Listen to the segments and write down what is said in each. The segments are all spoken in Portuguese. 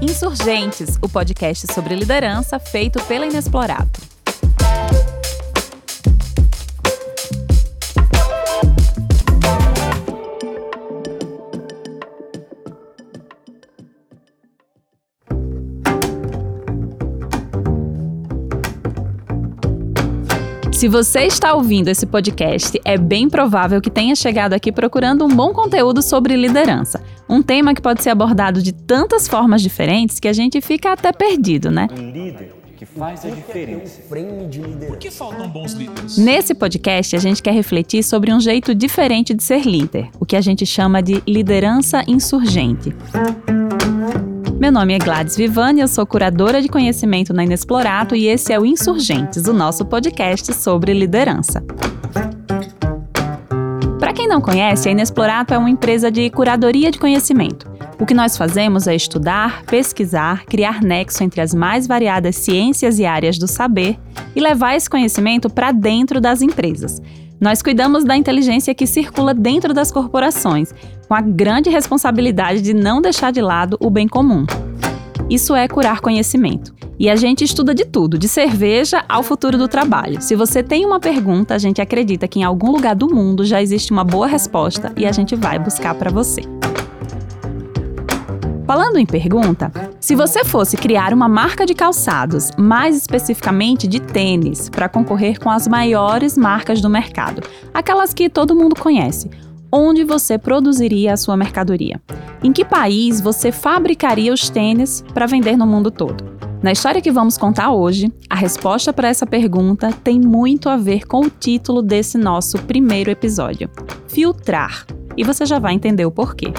Insurgentes, o podcast sobre liderança feito pela Inexplorado. Se você está ouvindo esse podcast, é bem provável que tenha chegado aqui procurando um bom conteúdo sobre liderança. Um tema que pode ser abordado de tantas formas diferentes que a gente fica até perdido, né? Um líder que faz a diferença. Por que faltam bons líderes? Nesse podcast, a gente quer refletir sobre um jeito diferente de ser líder, o que a gente chama de liderança insurgente. Meu nome é Gladys Vivani, eu sou curadora de conhecimento na Inexplorato e esse é o Insurgentes, o nosso podcast sobre liderança. Para quem não conhece, a Inexplorato é uma empresa de curadoria de conhecimento. O que nós fazemos é estudar, pesquisar, criar nexo entre as mais variadas ciências e áreas do saber e levar esse conhecimento para dentro das empresas. Nós cuidamos da inteligência que circula dentro das corporações, com a grande responsabilidade de não deixar de lado o bem comum. Isso é curar conhecimento. E a gente estuda de tudo, de cerveja ao futuro do trabalho. Se você tem uma pergunta, a gente acredita que em algum lugar do mundo já existe uma boa resposta e a gente vai buscar para você. Falando em pergunta, se você fosse criar uma marca de calçados, mais especificamente de tênis, para concorrer com as maiores marcas do mercado, aquelas que todo mundo conhece, onde você produziria a sua mercadoria? Em que país você fabricaria os tênis para vender no mundo todo? Na história que vamos contar hoje, a resposta para essa pergunta tem muito a ver com o título desse nosso primeiro episódio: filtrar. E você já vai entender o porquê.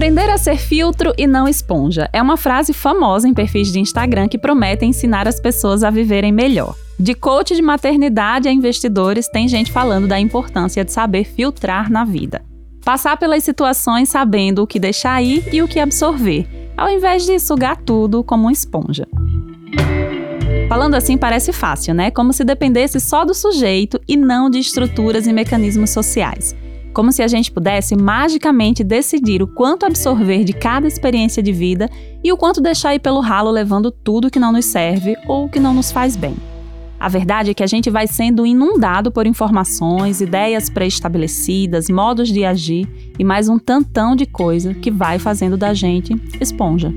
Aprender a ser filtro e não esponja é uma frase famosa em perfis de Instagram que prometem ensinar as pessoas a viverem melhor. De coach de maternidade a investidores, tem gente falando da importância de saber filtrar na vida. Passar pelas situações sabendo o que deixar ir e o que absorver, ao invés de sugar tudo como uma esponja. Falando assim parece fácil, né? Como se dependesse só do sujeito e não de estruturas e mecanismos sociais. Como se a gente pudesse magicamente decidir o quanto absorver de cada experiência de vida e o quanto deixar ir pelo ralo levando tudo que não nos serve ou que não nos faz bem. A verdade é que a gente vai sendo inundado por informações, ideias pré-estabelecidas, modos de agir e mais um tantão de coisa que vai fazendo da gente esponja.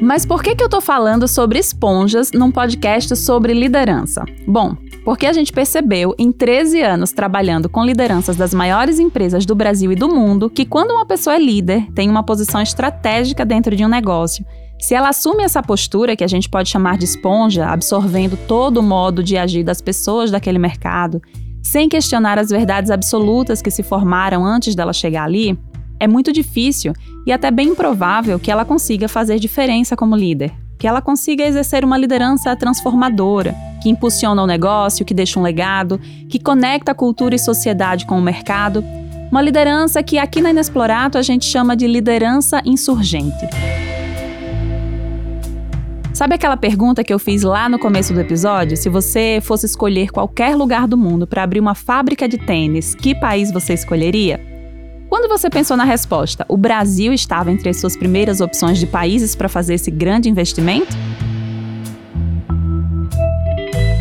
Mas por que, que eu tô falando sobre esponjas num podcast sobre liderança? Bom, porque a gente percebeu em 13 anos trabalhando com lideranças das maiores empresas do Brasil e do mundo que quando uma pessoa é líder, tem uma posição estratégica dentro de um negócio, se ela assume essa postura, que a gente pode chamar de esponja, absorvendo todo o modo de agir das pessoas daquele mercado, sem questionar as verdades absolutas que se formaram antes dela chegar ali, é muito difícil e até bem improvável que ela consiga fazer diferença como líder, que ela consiga exercer uma liderança transformadora, que impulsiona o negócio, que deixa um legado, que conecta cultura e sociedade com o mercado. Uma liderança que aqui na Inexplorato a gente chama de liderança insurgente. Sabe aquela pergunta que eu fiz lá no começo do episódio? Se você fosse escolher qualquer lugar do mundo para abrir uma fábrica de tênis, que país você escolheria? Quando você pensou na resposta, o Brasil estava entre as suas primeiras opções de países para fazer esse grande investimento?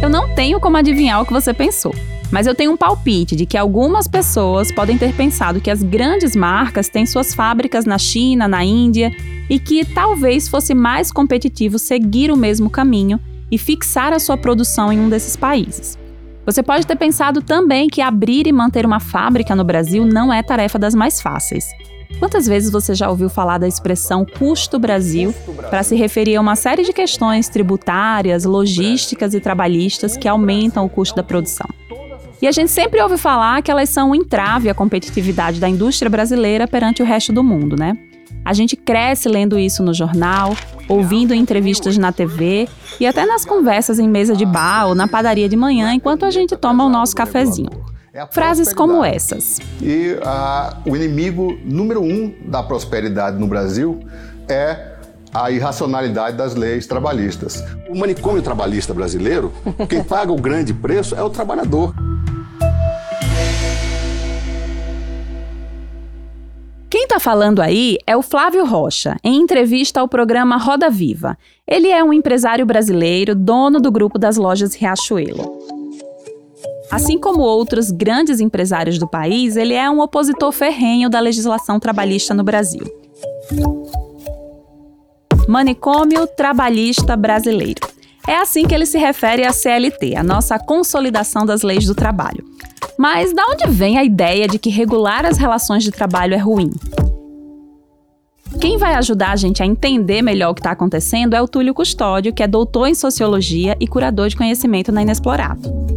Eu não tenho como adivinhar o que você pensou, mas eu tenho um palpite de que algumas pessoas podem ter pensado que as grandes marcas têm suas fábricas na China, na Índia e que talvez fosse mais competitivo seguir o mesmo caminho e fixar a sua produção em um desses países. Você pode ter pensado também que abrir e manter uma fábrica no Brasil não é tarefa das mais fáceis. Quantas vezes você já ouviu falar da expressão custo Brasil para se referir a uma série de questões tributárias, logísticas e trabalhistas que aumentam o custo da produção? E a gente sempre ouve falar que elas são um entrave à competitividade da indústria brasileira perante o resto do mundo, né? A gente cresce lendo isso no jornal, ouvindo entrevistas na TV e até nas conversas em mesa de bar ou na padaria de manhã enquanto a gente toma o nosso cafezinho. Frases como essas. E o inimigo número um da prosperidade no Brasil é a irracionalidade das leis trabalhistas. O manicômio trabalhista brasileiro, quem paga o grande preço é o trabalhador. Quem está falando aí é o Flávio Rocha, em entrevista ao programa Roda Viva. Ele é um empresário brasileiro, dono do grupo das lojas Riachuelo. Assim como outros grandes empresários do país, ele é um opositor ferrenho da legislação trabalhista no Brasil. Manicômio Trabalhista Brasileiro. É assim que ele se refere à CLT, a nossa consolidação das leis do trabalho. Mas da onde vem a ideia de que regular as relações de trabalho é ruim? Quem vai ajudar a gente a entender melhor o que está acontecendo é o Túlio Custódio, que é doutor em sociologia e curador de conhecimento na Inexplorado.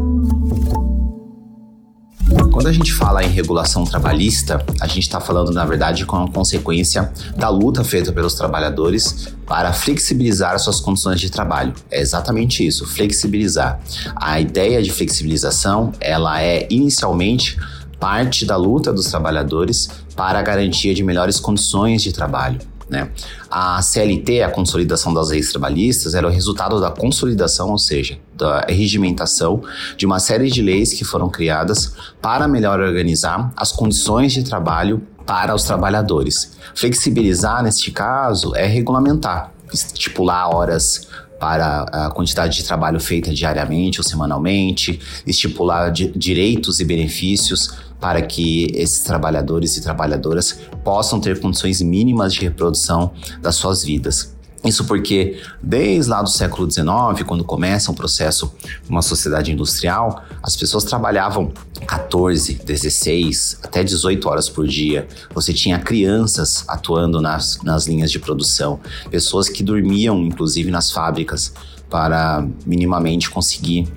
Quando a gente fala em regulação trabalhista, a gente está falando, na verdade, com a consequência da luta feita pelos trabalhadores para flexibilizar suas condições de trabalho. É exatamente isso, flexibilizar. A ideia de flexibilização, ela é inicialmente parte da luta dos trabalhadores para a garantia de melhores condições de trabalho. Né? A CLT, a Consolidação das Leis Trabalhistas, era o resultado da consolidação, ou seja, da regimentação de uma série de leis que foram criadas para melhor organizar as condições de trabalho para os trabalhadores. Flexibilizar, neste caso, é regulamentar, estipular horas para a quantidade de trabalho feita diariamente ou semanalmente, estipular direitos e benefícios para que esses trabalhadores e trabalhadoras possam ter condições mínimas de reprodução das suas vidas. Isso porque, desde lá do século XIX, quando começa um processo uma sociedade industrial, as pessoas trabalhavam 14, 16, até 18 horas por dia. Você tinha crianças atuando nas, nas linhas de produção, pessoas que dormiam, inclusive, nas fábricas para minimamente conseguir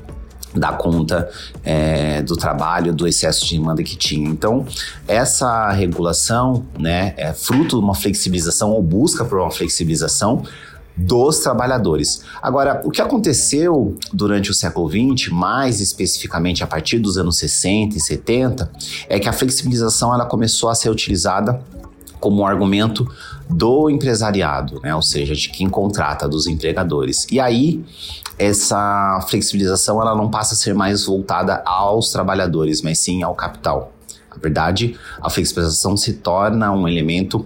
dar conta é, do trabalho, do excesso de demanda que tinha. Então, essa regulação né, é fruto de uma flexibilização ou busca por uma flexibilização dos trabalhadores. Agora, o que aconteceu durante o século XX, mais especificamente a partir dos anos 60 e 70, é que a flexibilização ela começou a ser utilizada como argumento do empresariado, né? ou seja, de quem contrata, dos empregadores. E aí, essa flexibilização ela não passa a ser mais voltada aos trabalhadores, mas sim ao capital. Na verdade, a flexibilização se torna um elemento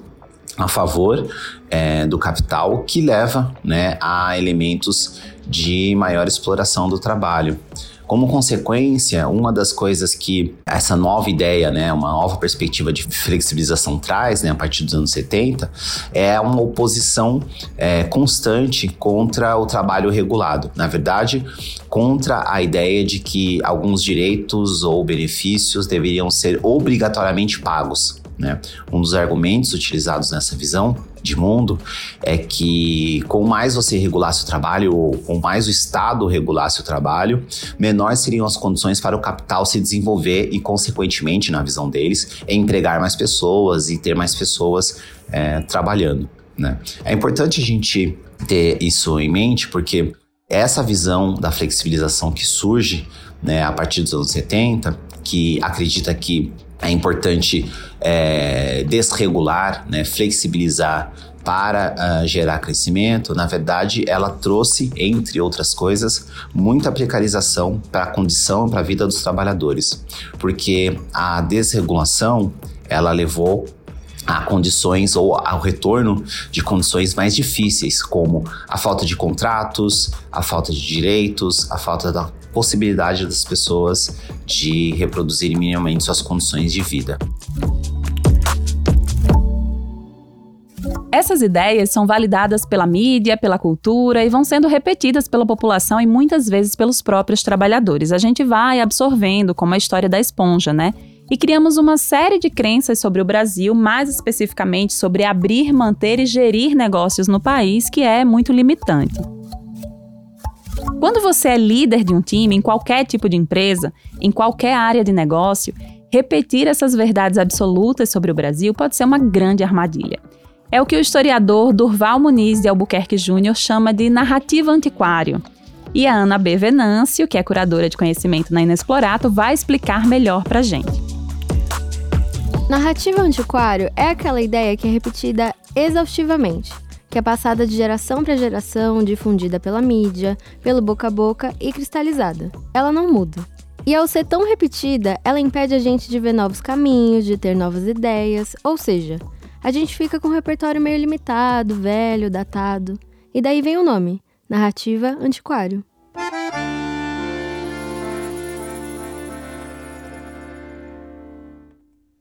a favor é, do capital que leva né, a elementos de maior exploração do trabalho. Como consequência, uma das coisas que essa nova ideia, né, uma nova perspectiva de flexibilização traz, né, a partir dos anos 70, é uma oposição é, constante contra o trabalho regulado. Na verdade, contra a ideia de que alguns direitos ou benefícios deveriam ser obrigatoriamente pagos. Né? Um dos argumentos utilizados nessa visão de mundo é que com mais você regulasse o trabalho, ou com mais o Estado regulasse o trabalho, menores seriam as condições para o capital se desenvolver e, consequentemente, na visão deles, empregar mais pessoas e ter mais pessoas é, trabalhando. Né? É importante a gente ter isso em mente porque essa visão da flexibilização que surge né, a partir dos anos 70, que acredita que é importante é, desregular, né, flexibilizar para uh, gerar crescimento, na verdade, ela trouxe, entre outras coisas, muita precarização para a condição, para a vida dos trabalhadores, porque a desregulação ela levou a condições ou ao retorno de condições mais difíceis, como a falta de contratos, a falta de direitos, a falta da possibilidade das pessoas de reproduzir minimamente suas condições de vida. Essas ideias são validadas pela mídia, pela cultura e vão sendo repetidas pela população e muitas vezes pelos próprios trabalhadores. A gente vai absorvendo, como a história da esponja, né? e criamos uma série de crenças sobre o Brasil, mais especificamente sobre abrir, manter e gerir negócios no país, que é muito limitante. Quando você é líder de um time, em qualquer tipo de empresa, em qualquer área de negócio, repetir essas verdades absolutas sobre o Brasil pode ser uma grande armadilha. É o que o historiador Durval Muniz de Albuquerque Júnior chama de narrativa antiquário. E a Ana B. Venâncio, que é curadora de conhecimento na Inexplorato, vai explicar melhor pra gente. Narrativa antiquário é aquela ideia que é repetida exaustivamente, que é passada de geração para geração, difundida pela mídia, pelo boca a boca e cristalizada. Ela não muda. E ao ser tão repetida, ela impede a gente de ver novos caminhos, de ter novas ideias, ou seja, a gente fica com um repertório meio limitado, velho, datado. E daí vem o nome, narrativa antiquário.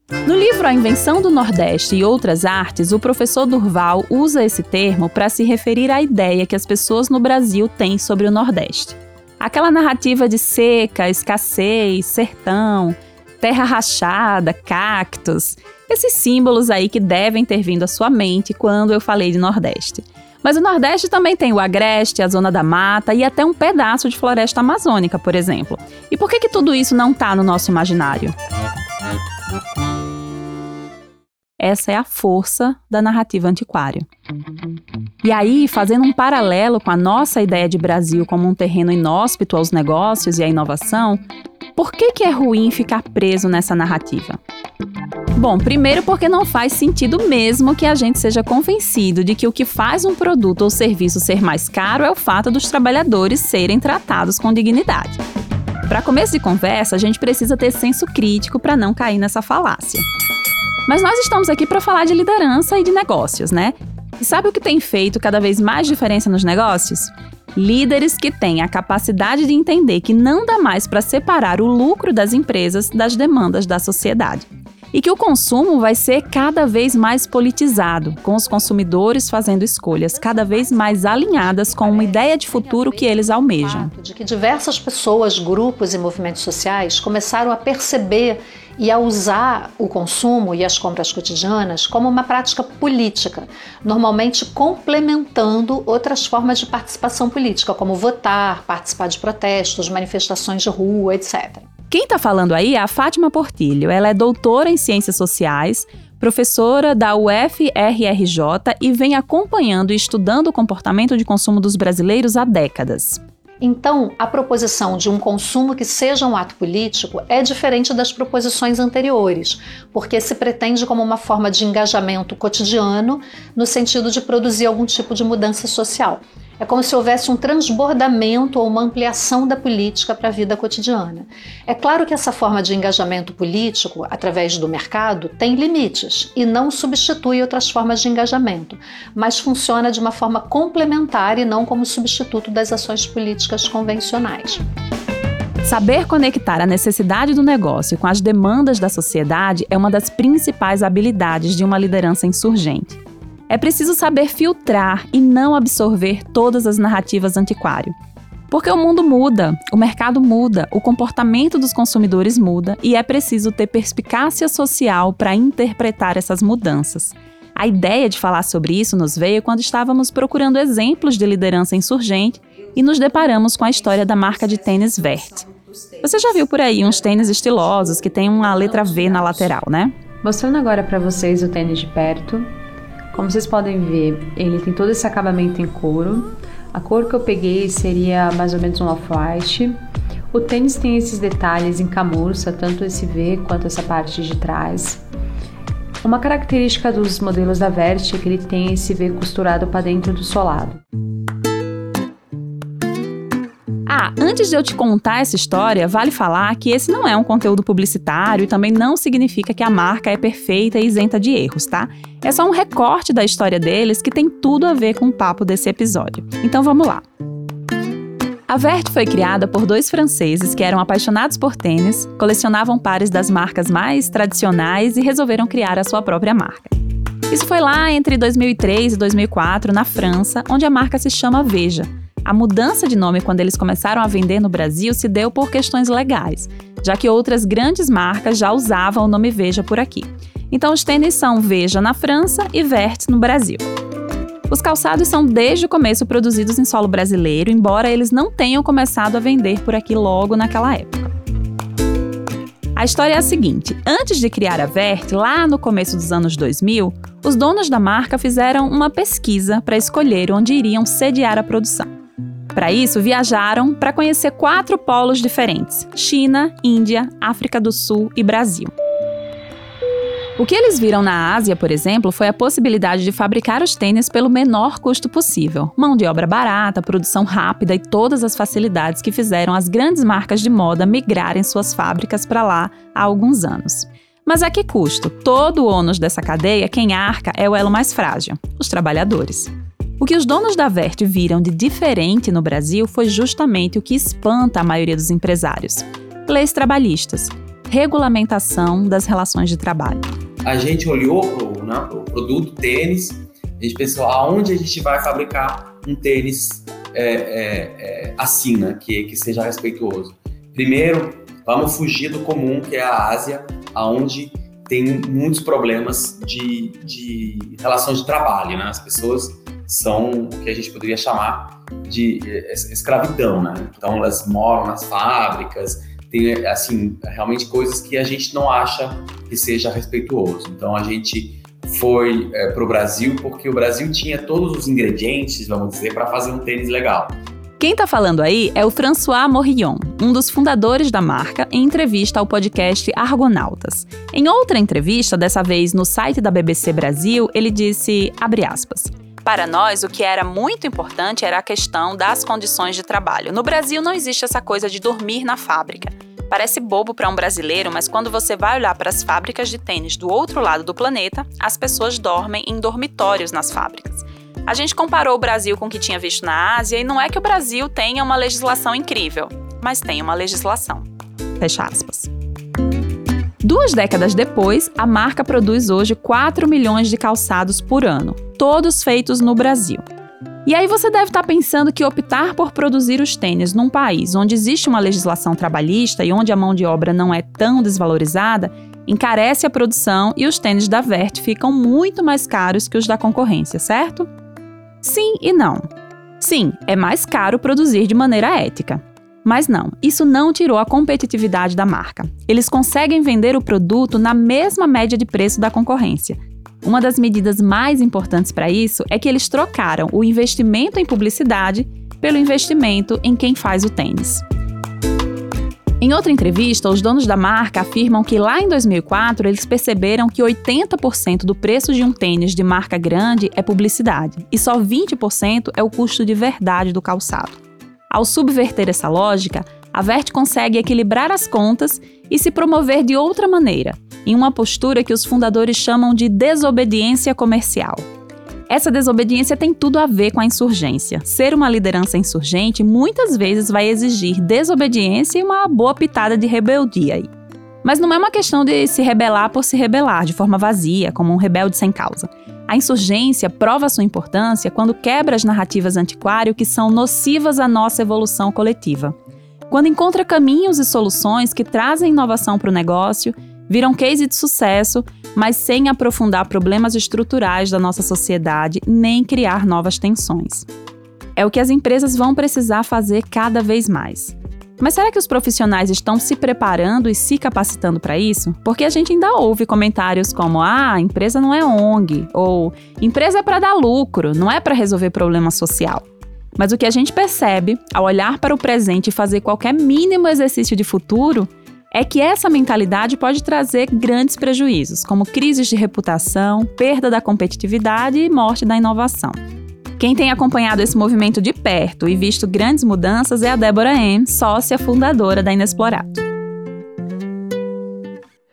No livro A Invenção do Nordeste e Outras Artes, o professor Durval usa esse termo para se referir à ideia que as pessoas no Brasil têm sobre o Nordeste. Aquela narrativa de seca, escassez, sertão, terra rachada, cactos, esses símbolos aí que devem ter vindo à sua mente quando eu falei de Nordeste. Mas o Nordeste também tem o agreste, a zona da mata e até um pedaço de floresta amazônica, por exemplo. E por que, que tudo isso não está no nosso imaginário? Essa é a força da narrativa antiquária. E aí, fazendo um paralelo com a nossa ideia de Brasil como um terreno inóspito aos negócios e à inovação, por que, que é ruim ficar preso nessa narrativa? Bom, primeiro porque não faz sentido mesmo que a gente seja convencido de que o que faz um produto ou serviço ser mais caro é o fato dos trabalhadores serem tratados com dignidade. Para começo de conversa, a gente precisa ter senso crítico para não cair nessa falácia. Mas nós estamos aqui para falar de liderança e de negócios, né? E sabe o que tem feito cada vez mais diferença nos negócios? Líderes que têm a capacidade de entender que não dá mais para separar o lucro das empresas das demandas da sociedade. E que o consumo vai ser cada vez mais politizado, com os consumidores fazendo escolhas cada vez mais alinhadas com uma ideia de futuro que eles almejam. De que diversas pessoas, grupos e movimentos sociais começaram a perceber e a usar o consumo e as compras cotidianas como uma prática política, normalmente complementando outras formas de participação política, como votar, participar de protestos, manifestações de rua, etc. Quem está falando aí é a Fátima Portilho. Ela é doutora em Ciências Sociais, professora da UFRRJ e vem acompanhando e estudando o comportamento de consumo dos brasileiros há décadas. Então, a proposição de um consumo que seja um ato político é diferente das proposições anteriores, porque se pretende como uma forma de engajamento cotidiano no sentido de produzir algum tipo de mudança social. É como se houvesse um transbordamento ou uma ampliação da política para a vida cotidiana. É claro que essa forma de engajamento político, através do mercado, tem limites e não substitui outras formas de engajamento, mas funciona de uma forma complementar e não como substituto das ações políticas convencionais. Saber conectar a necessidade do negócio com as demandas da sociedade é uma das principais habilidades de uma liderança insurgente. É preciso saber filtrar e não absorver todas as narrativas antiquário. Porque o mundo muda, o mercado muda, o comportamento dos consumidores muda e é preciso ter perspicácia social para interpretar essas mudanças. A ideia de falar sobre isso nos veio quando estávamos procurando exemplos de liderança insurgente e nos deparamos com a história da marca de tênis Vert. Você já viu por aí uns tênis estilosos que tem uma letra V na lateral, né? Mostrando agora para vocês o tênis de perto. Como vocês podem ver, ele tem todo esse acabamento em couro. A cor que eu peguei seria mais ou menos um off-white. O tênis tem esses detalhes em camurça, tanto esse V quanto essa parte de trás. Uma característica dos modelos da Vert é que ele tem esse V costurado para dentro do solado. Ah, antes de eu te contar essa história, vale falar que esse não é um conteúdo publicitário e também não significa que a marca é perfeita e isenta de erros, tá? É só um recorte da história deles que tem tudo a ver com o papo desse episódio. Então vamos lá. A Vert foi criada por dois franceses que eram apaixonados por tênis, colecionavam pares das marcas mais tradicionais e resolveram criar a sua própria marca. Isso foi lá entre 2003 e 2004, na França, onde a marca se chama Veja a mudança de nome quando eles começaram a vender no Brasil se deu por questões legais, já que outras grandes marcas já usavam o nome Veja por aqui. Então os tênis são Veja na França e Vert no Brasil. Os calçados são desde o começo produzidos em solo brasileiro, embora eles não tenham começado a vender por aqui logo naquela época. A história é a seguinte: antes de criar a Vert, lá no começo dos anos 2000, os donos da marca fizeram uma pesquisa para escolher onde iriam sediar a produção. Para isso, viajaram para conhecer quatro polos diferentes: China, Índia, África do Sul e Brasil. O que eles viram na Ásia, por exemplo, foi a possibilidade de fabricar os tênis pelo menor custo possível. Mão de obra barata, produção rápida e todas as facilidades que fizeram as grandes marcas de moda migrarem suas fábricas para lá há alguns anos. Mas a que custo? Todo o ônus dessa cadeia, quem arca é o elo mais frágil: os trabalhadores. O que os donos da Vert viram de diferente no Brasil foi justamente o que espanta a maioria dos empresários: leis trabalhistas, regulamentação das relações de trabalho a gente olhou para o né, produto tênis, a gente pensou aonde a gente vai fabricar um tênis é, é, é, assim, né, que, que seja respeituoso. Primeiro, vamos fugir do comum, que é a Ásia, aonde tem muitos problemas de, de relações de trabalho, né? As pessoas são o que a gente poderia chamar de escravidão, né? Então elas moram nas fábricas, tem assim realmente coisas que a gente não acha que seja respeituoso. Então a gente foi é, para o Brasil porque o Brasil tinha todos os ingredientes, vamos dizer, para fazer um tênis legal. Quem está falando aí é o François Morillon, um dos fundadores da marca, em entrevista ao podcast Argonautas. Em outra entrevista, dessa vez no site da BBC Brasil, ele disse, abre aspas, para nós, o que era muito importante era a questão das condições de trabalho. No Brasil não existe essa coisa de dormir na fábrica. Parece bobo para um brasileiro, mas quando você vai olhar para as fábricas de tênis do outro lado do planeta, as pessoas dormem em dormitórios nas fábricas. A gente comparou o Brasil com o que tinha visto na Ásia e não é que o Brasil tenha uma legislação incrível, mas tem uma legislação. Fecha aspas. Duas décadas depois, a marca produz hoje 4 milhões de calçados por ano, todos feitos no Brasil. E aí você deve estar pensando que optar por produzir os tênis num país onde existe uma legislação trabalhista e onde a mão de obra não é tão desvalorizada encarece a produção e os tênis da Vert ficam muito mais caros que os da concorrência, certo? Sim e não. Sim, é mais caro produzir de maneira ética. Mas não, isso não tirou a competitividade da marca. Eles conseguem vender o produto na mesma média de preço da concorrência, uma das medidas mais importantes para isso é que eles trocaram o investimento em publicidade pelo investimento em quem faz o tênis. Em outra entrevista, os donos da marca afirmam que lá em 2004 eles perceberam que 80% do preço de um tênis de marca grande é publicidade e só 20% é o custo de verdade do calçado. Ao subverter essa lógica, a Vert consegue equilibrar as contas e se promover de outra maneira, em uma postura que os fundadores chamam de desobediência comercial. Essa desobediência tem tudo a ver com a insurgência. Ser uma liderança insurgente muitas vezes vai exigir desobediência e uma boa pitada de rebeldia aí. Mas não é uma questão de se rebelar por se rebelar de forma vazia, como um rebelde sem causa. A insurgência prova sua importância quando quebra as narrativas antiquárias que são nocivas à nossa evolução coletiva. Quando encontra caminhos e soluções que trazem inovação para o negócio viram case de sucesso, mas sem aprofundar problemas estruturais da nossa sociedade nem criar novas tensões. É o que as empresas vão precisar fazer cada vez mais. Mas será que os profissionais estão se preparando e se capacitando para isso? Porque a gente ainda ouve comentários como: ah, empresa não é ONG, ou empresa é para dar lucro, não é para resolver problema social. Mas o que a gente percebe ao olhar para o presente e fazer qualquer mínimo exercício de futuro é que essa mentalidade pode trazer grandes prejuízos, como crises de reputação, perda da competitividade e morte da inovação. Quem tem acompanhado esse movimento de perto e visto grandes mudanças é a Débora M., sócia fundadora da Inexplorado.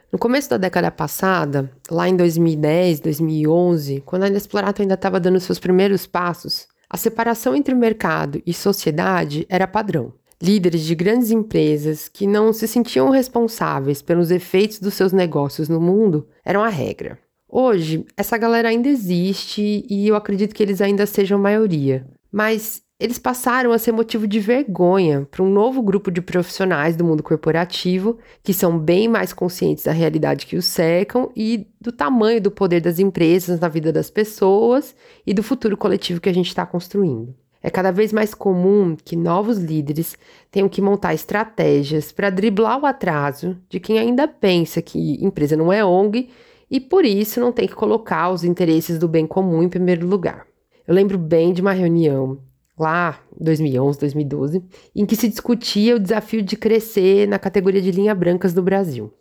No começo da década passada, lá em 2010, 2011, quando a Inexplorado ainda estava dando seus primeiros passos, a separação entre mercado e sociedade era padrão. Líderes de grandes empresas que não se sentiam responsáveis pelos efeitos dos seus negócios no mundo eram a regra. Hoje, essa galera ainda existe e eu acredito que eles ainda sejam maioria. Mas eles passaram a ser motivo de vergonha para um novo grupo de profissionais do mundo corporativo que são bem mais conscientes da realidade que os cercam e do tamanho do poder das empresas na vida das pessoas e do futuro coletivo que a gente está construindo. É cada vez mais comum que novos líderes tenham que montar estratégias para driblar o atraso de quem ainda pensa que empresa não é ONG e por isso não tem que colocar os interesses do bem comum em primeiro lugar. Eu lembro bem de uma reunião lá 2011, 2012, em que se discutia o desafio de crescer na categoria de linha brancas do Brasil.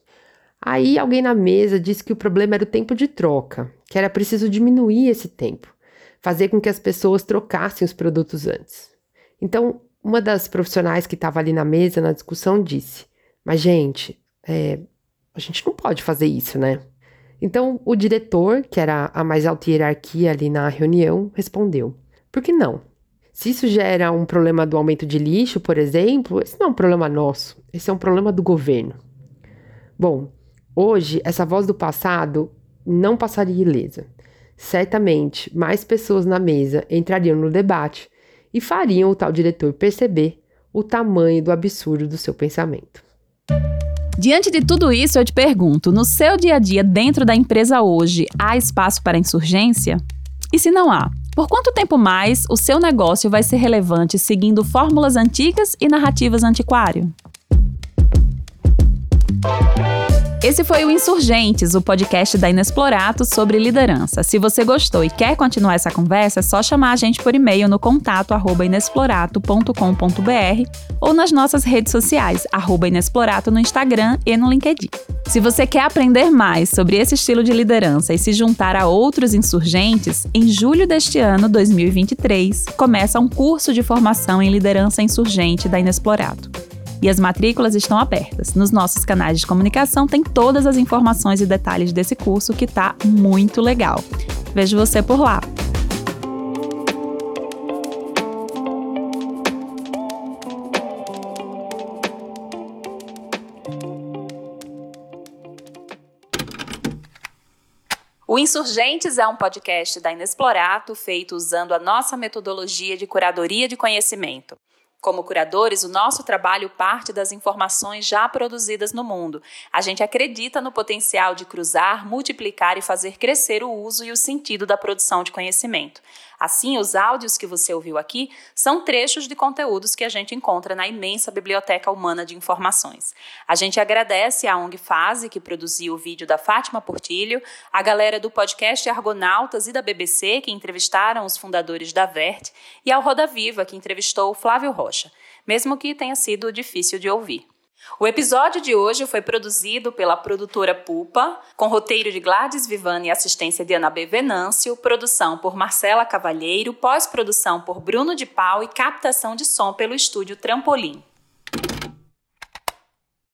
Aí alguém na mesa disse que o problema era o tempo de troca, que era preciso diminuir esse tempo, fazer com que as pessoas trocassem os produtos antes. Então, uma das profissionais que estava ali na mesa na discussão disse: Mas, gente, é, a gente não pode fazer isso, né? Então, o diretor, que era a mais alta hierarquia ali na reunião, respondeu: Por que não? Se isso gera um problema do aumento de lixo, por exemplo, esse não é um problema nosso, esse é um problema do governo. Bom, hoje essa voz do passado não passaria ilesa. Certamente mais pessoas na mesa entrariam no debate e fariam o tal diretor perceber o tamanho do absurdo do seu pensamento. Diante de tudo isso, eu te pergunto: no seu dia a dia dentro da empresa hoje, há espaço para insurgência? E se não há, por quanto tempo mais o seu negócio vai ser relevante seguindo fórmulas antigas e narrativas antiquário? Esse foi o Insurgentes, o podcast da Inexplorato sobre liderança. Se você gostou e quer continuar essa conversa, é só chamar a gente por e-mail no contato inexplorato.com.br ou nas nossas redes sociais, arroba Inexplorato no Instagram e no LinkedIn. Se você quer aprender mais sobre esse estilo de liderança e se juntar a outros insurgentes, em julho deste ano, 2023, começa um curso de formação em liderança insurgente da Inexplorato e as matrículas estão abertas. Nos nossos canais de comunicação tem todas as informações e detalhes desse curso que está muito legal. Vejo você por lá. O Insurgentes é um podcast da Inexplorato feito usando a nossa metodologia de curadoria de conhecimento. Como curadores, o nosso trabalho parte das informações já produzidas no mundo. A gente acredita no potencial de cruzar, multiplicar e fazer crescer o uso e o sentido da produção de conhecimento. Assim, os áudios que você ouviu aqui são trechos de conteúdos que a gente encontra na imensa biblioteca humana de informações. A gente agradece à ONG Fase, que produziu o vídeo da Fátima Portilho, a galera do podcast Argonautas e da BBC, que entrevistaram os fundadores da VERT, e ao Roda Viva, que entrevistou o Flávio Rocha, mesmo que tenha sido difícil de ouvir. O episódio de hoje foi produzido pela produtora Pupa, com roteiro de Gladys Vivani e assistência de Ana B. Venâncio, produção por Marcela Cavalheiro, pós-produção por Bruno de Pau e captação de som pelo estúdio Trampolim.